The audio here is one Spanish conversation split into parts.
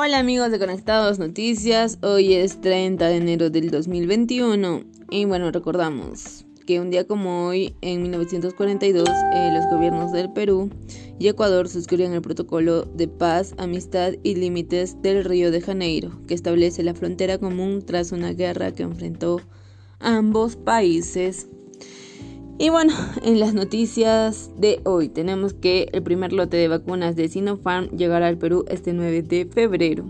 Hola amigos de Conectados Noticias, hoy es 30 de enero del 2021 y bueno, recordamos que un día como hoy, en 1942, eh, los gobiernos del Perú y Ecuador suscribieron el protocolo de paz, amistad y límites del Río de Janeiro, que establece la frontera común tras una guerra que enfrentó ambos países. Y bueno, en las noticias de hoy tenemos que el primer lote de vacunas de Sinopharm llegará al Perú este 9 de febrero.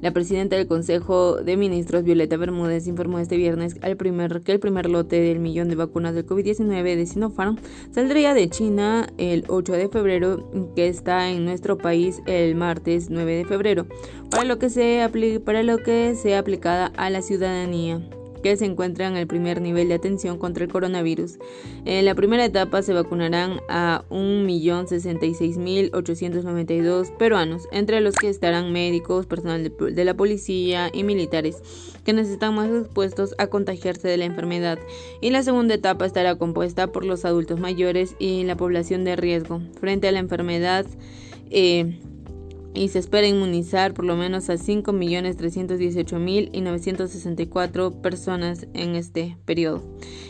La presidenta del Consejo de Ministros, Violeta Bermúdez, informó este viernes que el primer lote del millón de vacunas del COVID-19 de Sinopharm saldría de China el 8 de febrero, que está en nuestro país el martes 9 de febrero, para lo que sea aplicada a la ciudadanía que se encuentran en el primer nivel de atención contra el coronavirus. En la primera etapa se vacunarán a 1.066.892 peruanos, entre los que estarán médicos, personal de la policía y militares, que necesitan más expuestos a contagiarse de la enfermedad. Y la segunda etapa estará compuesta por los adultos mayores y la población de riesgo frente a la enfermedad. Eh, y se espera inmunizar por lo menos a 5.318.964 personas en este periodo.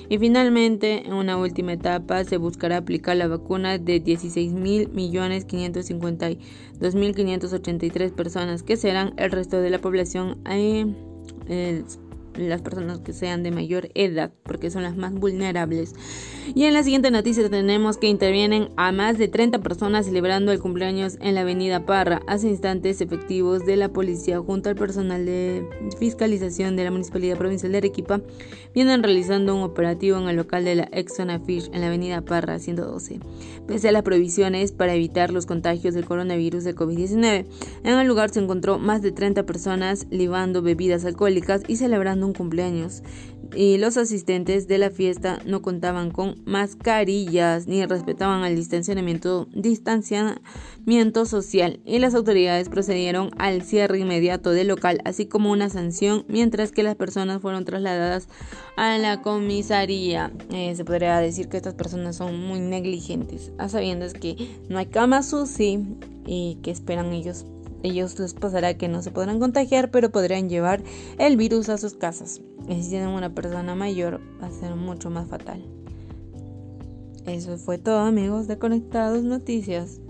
Y finalmente, en una última etapa, se buscará aplicar la vacuna de 16.552.583 personas, que serán el resto de la población. Eh, las personas que sean de mayor edad, porque son las más vulnerables. Y en la siguiente noticia tenemos que intervienen a más de 30 personas celebrando el cumpleaños en la avenida Parra. Hace instantes efectivos de la policía junto al personal de fiscalización de la Municipalidad Provincial de Arequipa vienen realizando un operativo en el local de la Exxon Fish en la avenida Parra 112. Pese a las provisiones para evitar los contagios del coronavirus de COVID-19, en el lugar se encontró más de 30 personas libando bebidas alcohólicas y celebrando un cumpleaños y los asistentes de la fiesta no contaban con mascarillas ni respetaban el distanciamiento, social y las autoridades procedieron al cierre inmediato del local así como una sanción mientras que las personas fueron trasladadas a la comisaría. Eh, se podría decir que estas personas son muy negligentes a sabiendas que no hay cama sushi y que esperan ellos ellos les pasará que no se podrán contagiar, pero podrían llevar el virus a sus casas. Y si tienen una persona mayor, va a ser mucho más fatal. Eso fue todo, amigos de Conectados Noticias.